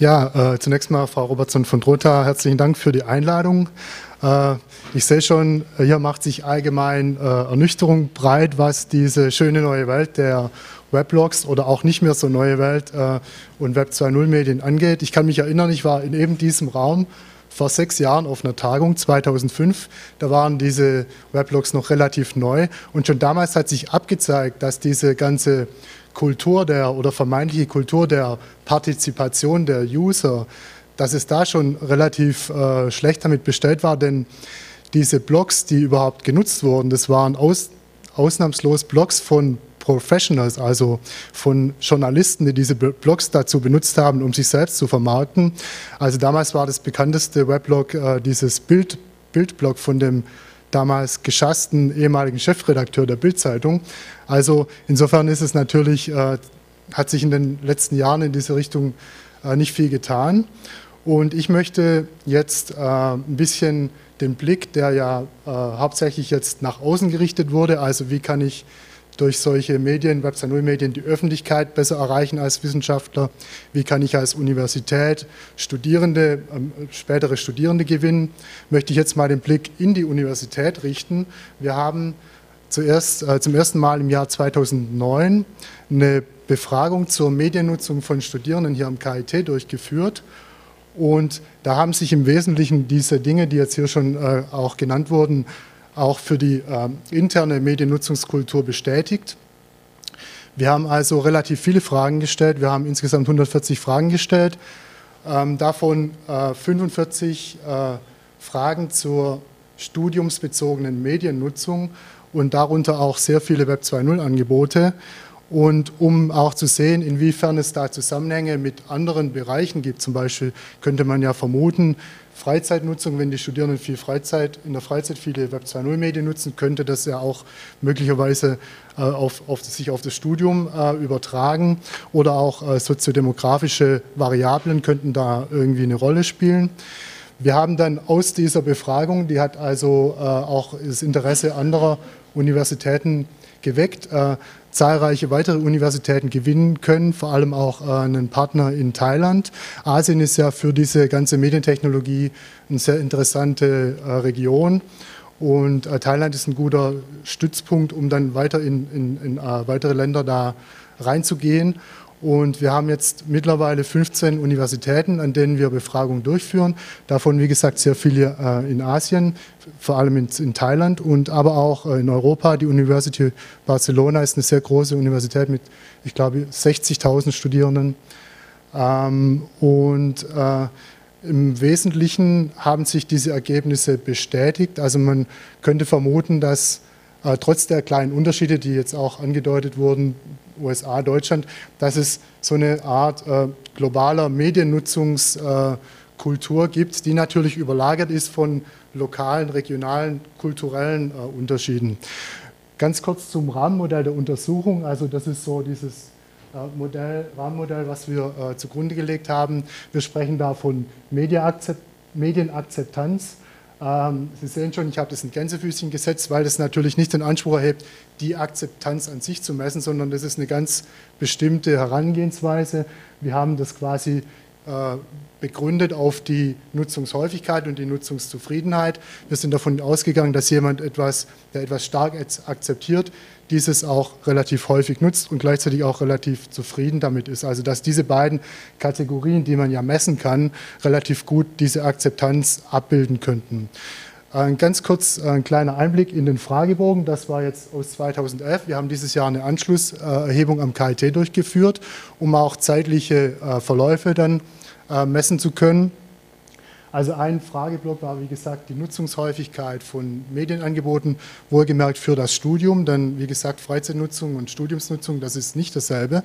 Ja, äh, zunächst mal Frau Robertson von Drota, herzlichen Dank für die Einladung. Äh, ich sehe schon, hier macht sich allgemein äh, Ernüchterung breit, was diese schöne neue Welt der Weblogs oder auch nicht mehr so neue Welt äh, und Web 2.0 Medien angeht. Ich kann mich erinnern, ich war in eben diesem Raum vor sechs Jahren auf einer Tagung, 2005. Da waren diese Weblogs noch relativ neu und schon damals hat sich abgezeigt, dass diese ganze Kultur der oder vermeintliche Kultur der Partizipation der User, dass es da schon relativ äh, schlecht damit bestellt war, denn diese Blogs, die überhaupt genutzt wurden, das waren aus, ausnahmslos Blogs von Professionals, also von Journalisten, die diese Blogs dazu benutzt haben, um sich selbst zu vermarkten. Also damals war das bekannteste Weblog äh, dieses Bild, Bildblog von dem damals geschassten ehemaligen Chefredakteur der Bildzeitung. Also insofern ist es natürlich, äh, hat sich in den letzten Jahren in diese Richtung äh, nicht viel getan. Und ich möchte jetzt äh, ein bisschen den Blick, der ja äh, hauptsächlich jetzt nach außen gerichtet wurde, also wie kann ich durch solche Medien, Web 2.0 Medien, die Öffentlichkeit besser erreichen als Wissenschaftler? Wie kann ich als Universität Studierende, äh, spätere Studierende gewinnen? Möchte ich jetzt mal den Blick in die Universität richten. Wir haben zuerst, äh, zum ersten Mal im Jahr 2009 eine Befragung zur Mediennutzung von Studierenden hier am KIT durchgeführt. Und da haben sich im Wesentlichen diese Dinge, die jetzt hier schon äh, auch genannt wurden, auch für die äh, interne Mediennutzungskultur bestätigt. Wir haben also relativ viele Fragen gestellt. Wir haben insgesamt 140 Fragen gestellt, ähm, davon äh, 45 äh, Fragen zur studiumsbezogenen Mediennutzung und darunter auch sehr viele Web 2.0 Angebote. Und um auch zu sehen, inwiefern es da Zusammenhänge mit anderen Bereichen gibt, zum Beispiel könnte man ja vermuten, Freizeitnutzung, wenn die Studierenden viel Freizeit, in der Freizeit viele Web 2.0 Medien nutzen, könnte das ja auch möglicherweise äh, auf, auf, sich auf das Studium äh, übertragen oder auch äh, soziodemografische Variablen könnten da irgendwie eine Rolle spielen. Wir haben dann aus dieser Befragung, die hat also äh, auch das Interesse anderer Universitäten geweckt, äh, zahlreiche weitere Universitäten gewinnen können, vor allem auch äh, einen Partner in Thailand. Asien ist ja für diese ganze Medientechnologie eine sehr interessante äh, Region. Und äh, Thailand ist ein guter Stützpunkt, um dann weiter in, in, in weitere Länder da reinzugehen. Und wir haben jetzt mittlerweile 15 Universitäten, an denen wir Befragungen durchführen. Davon, wie gesagt, sehr viele äh, in Asien, vor allem in, Thailand und aber auch äh, in Europa. Die University Barcelona ist eine sehr große Universität mit, ich glaube, 60.000 Studierenden. Ähm, und äh, im Wesentlichen haben sich diese Ergebnisse bestätigt. Also man könnte vermuten, dass äh, trotz der kleinen Unterschiede, die jetzt auch angedeutet wurden, USA, Deutschland, dass es so eine Art äh, globaler Mediennutzungskultur äh, gibt, die natürlich überlagert ist von lokalen, regionalen, kulturellen äh, Unterschieden. Ganz kurz zum Rahmenmodell der Untersuchung. Also das ist so dieses äh, Modell, Rahmenmodell, was wir äh, zugrunde gelegt haben. Wir sprechen da von Medienakzeptanz ähm, Sie sehen schon, ich habe das in Gänsefüßchen gesetzt, weil das natürlich nicht den Anspruch erhebt, die Akzeptanz an sich zu messen, sondern das ist eine ganz bestimmte Herangehensweise. Wir haben das quasi begründet auf die Nutzungshäufigkeit und die Nutzungszufriedenheit. Wir sind davon ausgegangen, dass jemand etwas, der etwas stark akzeptiert, dieses auch relativ häufig nutzt und gleichzeitig auch relativ zufrieden damit ist. Also dass diese beiden Kategorien, die man ja messen kann, relativ gut diese Akzeptanz abbilden könnten. Ein ganz kurz ein kleiner Einblick in den Fragebogen. Das war jetzt aus 2011. Wir haben dieses Jahr eine Anschlusserhebung am KIT durchgeführt, um auch zeitliche äh, Verläufe dann äh, messen zu können. Also ein Frageblock war, wie gesagt, die Nutzungshäufigkeit von Medienangeboten, wohlgemerkt für das Studium. Denn, wie gesagt, Freizeitnutzung und Studiumsnutzung, das ist nicht dasselbe.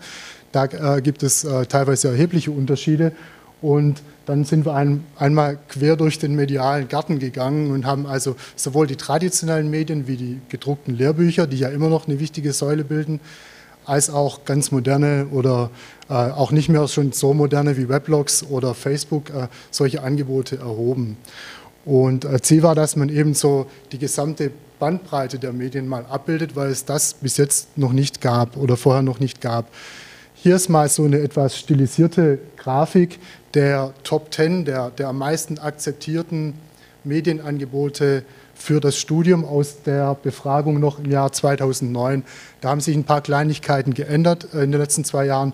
Da äh, gibt es teilweise erhebliche Unterschiede. Und dann sind wir ein, einmal quer durch den medialen Garten gegangen und haben also sowohl die traditionellen Medien wie die gedruckten Lehrbücher, die ja immer noch eine wichtige Säule bilden, als auch ganz moderne oder äh, auch nicht mehr schon so moderne wie Weblogs oder Facebook äh, solche Angebote erhoben. Und äh, Ziel war, dass man eben so die gesamte Bandbreite der Medien mal abbildet, weil es das bis jetzt noch nicht gab oder vorher noch nicht gab. Hier ist mal so eine etwas stilisierte Grafik der Top 10, der, der am meisten akzeptierten Medienangebote für das Studium aus der Befragung noch im Jahr 2009. Da haben sich ein paar Kleinigkeiten geändert in den letzten zwei Jahren.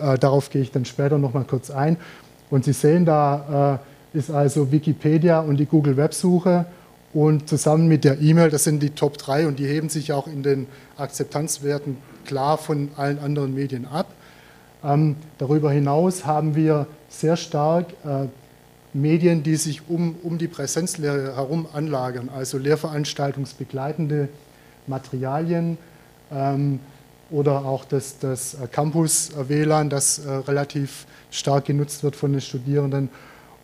Äh, darauf gehe ich dann später noch mal kurz ein. Und Sie sehen, da äh, ist also Wikipedia und die Google Websuche und zusammen mit der E-Mail, das sind die Top 3 und die heben sich auch in den Akzeptanzwerten klar von allen anderen Medien ab. Ähm, darüber hinaus haben wir sehr stark äh, Medien, die sich um, um die Präsenzlehre herum anlagern, also lehrveranstaltungsbegleitende Materialien ähm, oder auch das, das Campus-WLAN, das äh, relativ stark genutzt wird von den Studierenden.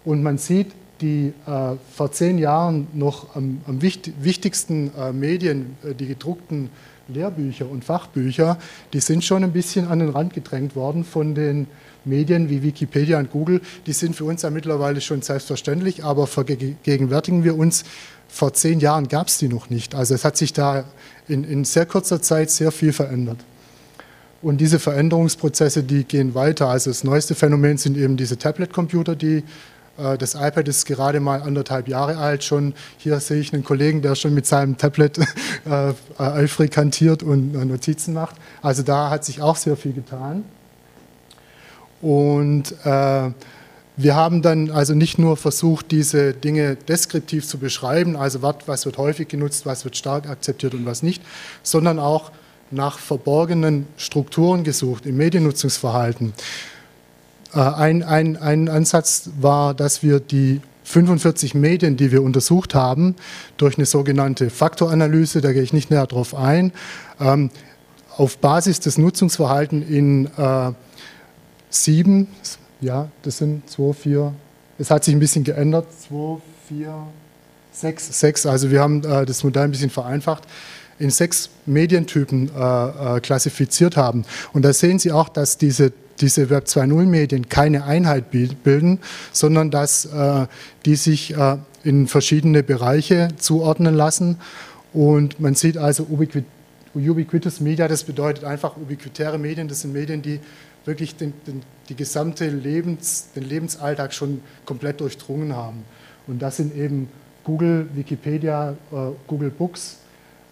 Und man sieht, die äh, vor zehn Jahren noch am, am wichtig, wichtigsten äh, Medien, äh, die gedruckten Lehrbücher und Fachbücher, die sind schon ein bisschen an den Rand gedrängt worden von den Medien wie Wikipedia und Google. Die sind für uns ja mittlerweile schon selbstverständlich, aber vergegenwärtigen wir uns, vor zehn Jahren gab es die noch nicht. Also es hat sich da in, in sehr kurzer Zeit sehr viel verändert. Und diese Veränderungsprozesse, die gehen weiter. Also das neueste Phänomen sind eben diese Tablet-Computer, die das iPad ist gerade mal anderthalb Jahre alt schon. Hier sehe ich einen Kollegen, der schon mit seinem Tablet äh, eifrig hantiert und äh, Notizen macht. Also da hat sich auch sehr viel getan. Und äh, wir haben dann also nicht nur versucht, diese Dinge deskriptiv zu beschreiben, also was wird häufig genutzt, was wird stark akzeptiert und was nicht, sondern auch nach verborgenen Strukturen gesucht im Mediennutzungsverhalten. Äh, ein, ein, ein Ansatz war, dass wir die 45 Medien, die wir untersucht haben, durch eine sogenannte Faktoranalyse, da gehe ich nicht näher drauf ein, ähm, auf Basis des Nutzungsverhaltens in äh, sieben, ja, das sind zwei, vier, es hat sich ein bisschen geändert, zwei, vier, sechs, sechs, also wir haben äh, das Modell ein bisschen vereinfacht, in sechs Medientypen klassifiziert haben. Und da sehen Sie auch, dass diese diese Web 2.0 Medien keine Einheit bilden, sondern dass äh, die sich äh, in verschiedene Bereiche zuordnen lassen. Und man sieht also Ubiquit Ubiquitous Media, das bedeutet einfach ubiquitäre Medien, das sind Medien, die wirklich den, den, die gesamte Lebens, den Lebensalltag schon komplett durchdrungen haben. Und das sind eben Google, Wikipedia, äh, Google Books,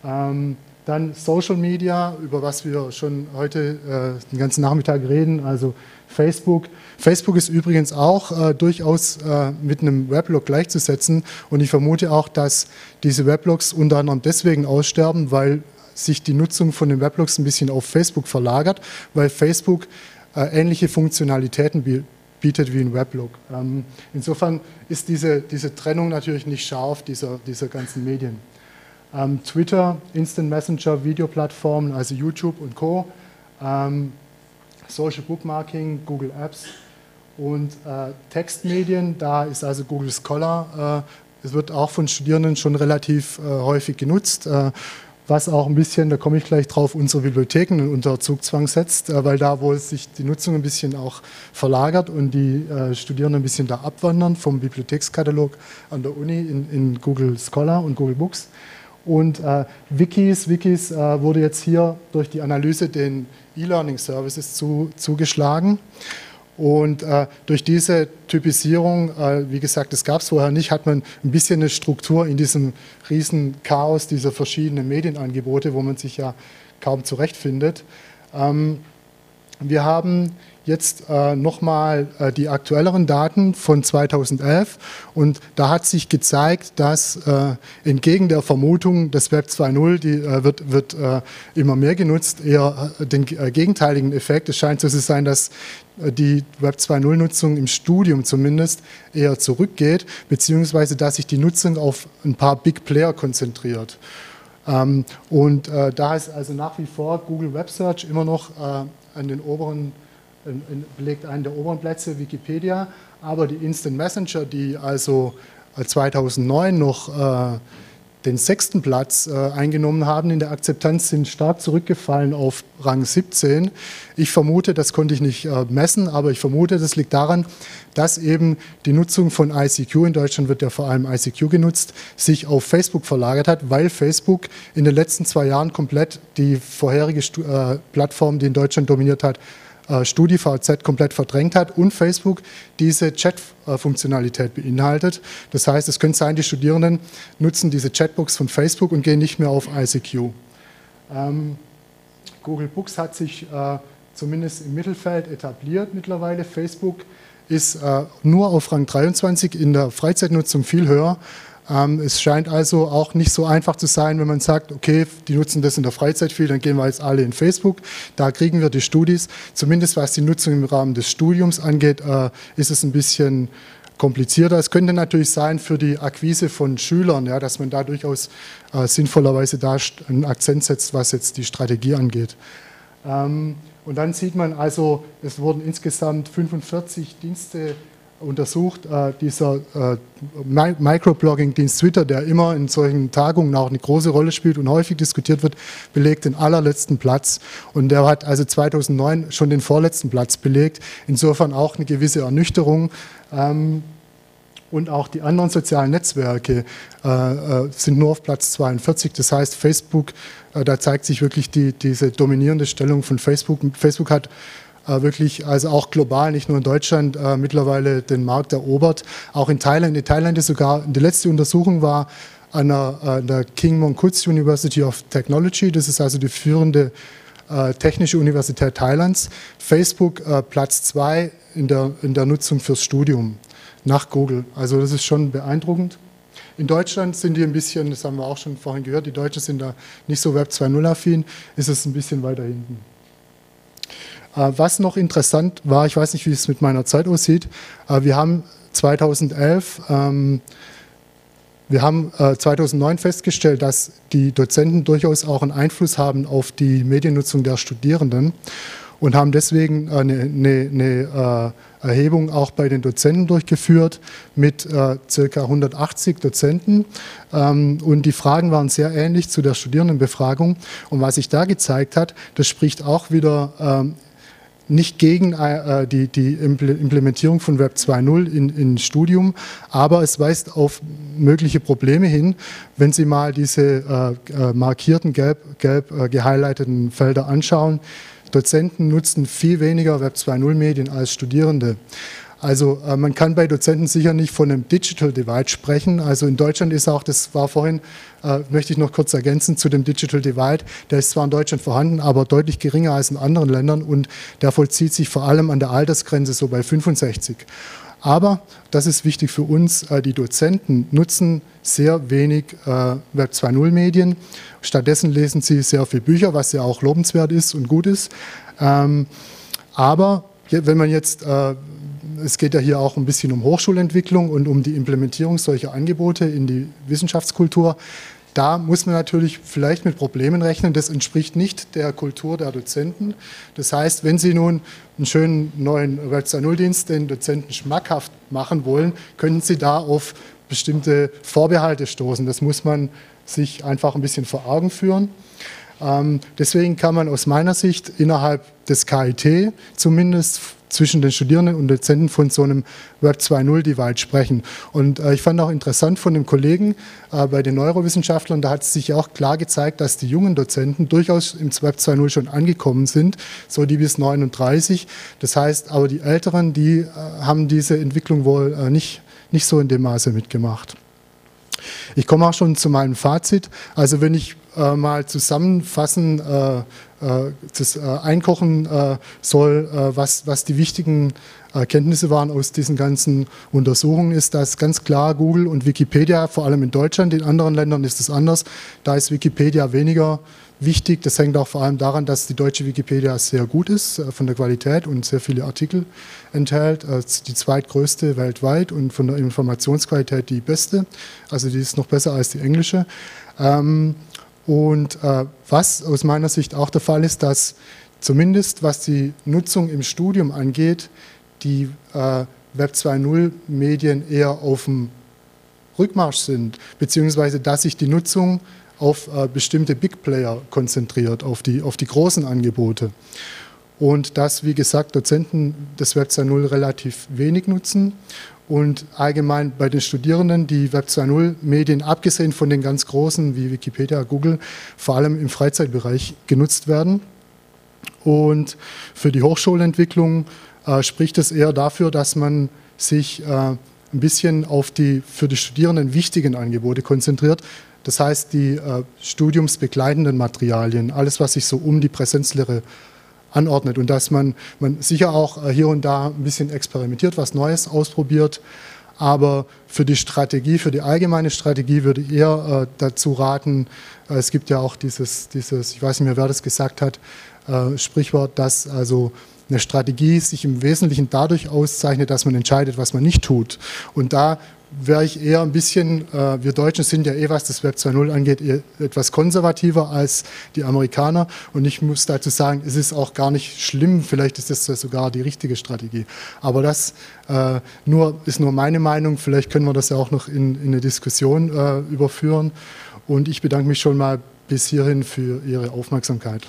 ähm, dann Social Media, über was wir schon heute äh, den ganzen Nachmittag reden, also Facebook. Facebook ist übrigens auch äh, durchaus äh, mit einem Weblog gleichzusetzen und ich vermute auch, dass diese Weblogs unter anderem deswegen aussterben, weil sich die Nutzung von den Weblogs ein bisschen auf Facebook verlagert, weil Facebook äh, ähnliche Funktionalitäten bietet wie ein Weblog. Ähm, insofern ist diese, diese Trennung natürlich nicht scharf dieser, dieser ganzen Medien ähm, Twitter, Instant Messenger, Videoplattformen, also YouTube und Co., ähm, Social Bookmarking, Google Apps und äh, Textmedien, da ist also Google Scholar, äh, es wird auch von Studierenden schon relativ äh, häufig genutzt, äh, was auch ein bisschen, da komme ich gleich drauf, unsere Bibliotheken unter Zugzwang setzt, äh, weil da wohl sich die Nutzung ein bisschen auch verlagert und die äh, Studierenden ein bisschen da abwandern vom Bibliothekskatalog an der Uni in, in Google Scholar und Google Books. Und äh, Wikis, Wikis äh, wurde jetzt hier durch die Analyse den E-Learning Services zu, zugeschlagen. Und äh, durch diese Typisierung, äh, wie gesagt, das gab es vorher nicht, hat man ein bisschen eine Struktur in diesem riesen Chaos dieser verschiedenen Medienangebote, wo man sich ja kaum zurechtfindet. Ähm, wir haben jetzt äh, nochmal äh, die aktuelleren Daten von 2011 und da hat sich gezeigt, dass äh, entgegen der Vermutung, das Web 2.0 die, äh, wird, wird äh, immer mehr genutzt, eher äh, den gegenteiligen Effekt. Es scheint so zu sein, dass die Web 2.0-Nutzung im Studium zumindest eher zurückgeht, beziehungsweise dass sich die Nutzung auf ein paar Big Player konzentriert. Ähm, und da ist also nach wie vor Google Web Search immer noch an den oberen belegt einen der oberen Plätze, Wikipedia, aber die Instant Messenger, die also 2009 äh, noch äh, den sechsten Platz äh, eingenommen haben in der Akzeptanz, sind stark zurückgefallen auf Rang 17. Ich vermute, das konnte ich nicht messen, aber ich vermute, das liegt daran, dass eben die Nutzung von ICQ, in Deutschland wird ja vor allem ICQ genutzt, sich auf Facebook verlagert hat, weil Facebook in den letzten zwei Jahren komplett die vorherige Plattform, die in Deutschland dominiert hat, StudiVZ komplett verdrängt hat und Facebook diese Chat-Funktionalität beinhaltet. Das heißt, es könnte sein, die Studierenden nutzen diese Chatbox von Facebook und gehen nicht mehr auf ICQ. Ähm, Google Books hat sich äh, zumindest im Mittelfeld etabliert mittlerweile. Facebook ist äh, nur auf Rang 23 in der Freizeitnutzung viel höher. Ähm, es scheint also auch nicht so einfach zu sein, wenn man sagt, okay, die nutzen das in der Freizeit viel, dann gehen wir jetzt alle in Facebook. Da kriegen wir die Studis. Zumindest was die Nutzung im Rahmen des Studiums angeht, äh, ist es ein bisschen komplizierter. Es könnte natürlich sein für die Akquise von Schülern, ja, dass man da durchaus äh, sinnvollerweise da einen Akzent setzt, was jetzt die Strategie angeht. Ähm, und dann sieht man also, es wurden insgesamt 45 Dienste untersucht. Äh, dieser äh, Microblogging-Dienst Twitter, der immer in solchen Tagungen auch eine große Rolle spielt und häufig diskutiert wird, belegt den allerletzten Platz. Und der hat also 2009 schon den vorletzten Platz belegt. Insofern auch eine gewisse Ernüchterung. Ähm, und auch die anderen sozialen Netzwerke äh, äh sind nur auf Platz 42. Das heißt, Facebook, äh, da zeigt sich wirklich die, diese dominierende Stellung von Facebook. Facebook hat wirklich, also auch global, nicht nur in Deutschland, äh, mittlerweile den Markt erobert. Auch in Thailand. In Thailand ist sogar, die letzte Untersuchung war an der, äh, an der King Mongkut's University of Technology. Das ist also die führende Technische Universität Thailands. Facebook Platz zwei in der, in der Nutzung fürs Studium nach Google. Also das ist schon beeindruckend. In Deutschland sind die ein bisschen, das haben wir auch schon vorhin gehört, die Deutschen sind da nicht so Web 2.0 affin, ist es ein bisschen weiter hinten. Äh, was noch interessant war, ich weiß nicht, wie es mit meiner Zeit aussieht, äh, wir haben 2011, ähm, wir haben 2009 äh, festgestellt, dass die Dozenten durchaus auch einen Einfluss haben auf die Mediennutzung der Studierenden und haben deswegen eine, eine, eine Erhebung auch bei den Dozenten durchgeführt mit äh, circa 180 Dozenten. Ähm, und die Fragen waren sehr ähnlich zu der Studierendenbefragung. Und was sich da gezeigt hat, das spricht auch wieder ähm, nicht gegen äh, die, die, Implementierung von Web 2.0 in, in Studium, aber es weist auf mögliche Probleme hin, wenn Sie mal diese äh, äh markierten, gelb, gelb äh, gehighlighteten Felder anschauen. Dozenten nutzen viel weniger Web 2.0 Medien als Studierende. Also äh, man kann bei Dozenten sicher nicht von einem Digital Divide sprechen. Also in Deutschland ist auch, das war vorhin, äh, möchte ich noch kurz ergänzen zu dem Digital Divide, der ist zwar in Deutschland vorhanden, aber deutlich geringer als in anderen Ländern und der vollzieht sich vor allem an der Altersgrenze so bei 65. Aber, das ist wichtig für uns, äh, die Dozenten nutzen sehr wenig äh, Web 2.0 Medien. Stattdessen lesen sie sehr viele Bücher, was ja auch lobenswert ist und gut ist. Ähm, aber wenn man jetzt, äh, es geht ja hier auch ein bisschen um Hochschulentwicklung und um die Implementierung solcher Angebote in die Wissenschaftskultur. Da muss man natürlich vielleicht mit Problemen rechnen. Das entspricht nicht der Kultur der Dozenten. Das heißt, wenn Sie nun einen schönen neuen Web 2.0-Dienst den Dozenten schmackhaft machen wollen, können Sie da auf bestimmte Vorbehalte stoßen. Das muss man sich einfach ein bisschen vor Augen führen. Ähm, deswegen kann man aus meiner Sicht innerhalb des KIT zumindest zwischen den Studierenden und Dozenten von so einem Web 2.0 Divide sprechen. Und äh, ich fand auch interessant von dem Kollegen äh, bei den Neurowissenschaftlern, da hat sich auch klar gezeigt, dass die jungen Dozenten durchaus im Web 2.0 schon angekommen sind, so die bis 39. Das heißt, aber die Älteren, die äh, haben diese Entwicklung wohl äh, nicht, nicht so in dem Maße mitgemacht. Ich komme auch schon zu meinem Fazit. Also wenn ich äh, mal zusammenfassen, äh, äh, das, äh, einkochen äh, soll, äh, was, was die wichtigen Erkenntnisse waren aus diesen ganzen Untersuchungen, ist, dass ganz klar Google und Wikipedia, vor allem in Deutschland, in anderen Ländern ist es anders, da ist Wikipedia weniger wichtig. Das hängt auch vor allem daran, dass die deutsche Wikipedia sehr gut ist von der Qualität und sehr viele Artikel enthält. Die zweitgrößte weltweit und von der Informationsqualität die beste. Also die ist noch besser als die englische. Ähm, und äh, was aus meiner Sicht auch der Fall ist, dass zumindest was die Nutzung im Studium angeht, die äh, Web 2.0 Medien eher auf dem Rückmarsch sind, beziehungsweise dass sich die Nutzung auf äh, bestimmte Big Player konzentriert, auf die, auf die großen Angebote. Und dass, wie gesagt, Dozenten das Web 2.0 relativ wenig nutzen und allgemein bei den Studierenden die Web 2.0 Medien, abgesehen von den ganz großen wie Wikipedia, Google, vor allem im Freizeitbereich genutzt werden. Und für die Hochschulentwicklung äh, spricht es eher dafür, dass man sich äh, ein bisschen auf die für die Studierenden wichtigen Angebote konzentriert. Das heißt, die äh, studiumsbegleitenden Materialien, alles, was sich so um die Präsenzlehre anordnet. Und dass man, man sicher auch äh, hier und da ein bisschen experimentiert, was Neues ausprobiert, aber für die Strategie, für die allgemeine Strategie würde ich eher äh, dazu raten, äh, es gibt ja auch dieses, dieses, ich weiß nicht mehr, wer das gesagt hat, äh, Sprichwort, dass also eine Strategie sich im Wesentlichen dadurch auszeichnet, dass man entscheidet, was man nicht tut. Und da wäre ich eher ein bisschen, äh, wir Deutschen sind ja eh, was das Web 2.0 angeht, etwas konservativer als die Amerikaner. Und ich muss dazu sagen, es ist auch gar nicht schlimm, vielleicht ist das sogar die richtige Strategie. Aber das äh, nur, ist nur meine Meinung, vielleicht können wir das ja auch noch in, in eine Diskussion äh, überführen. Und ich bedanke mich schon mal bis hierhin für Ihre Aufmerksamkeit.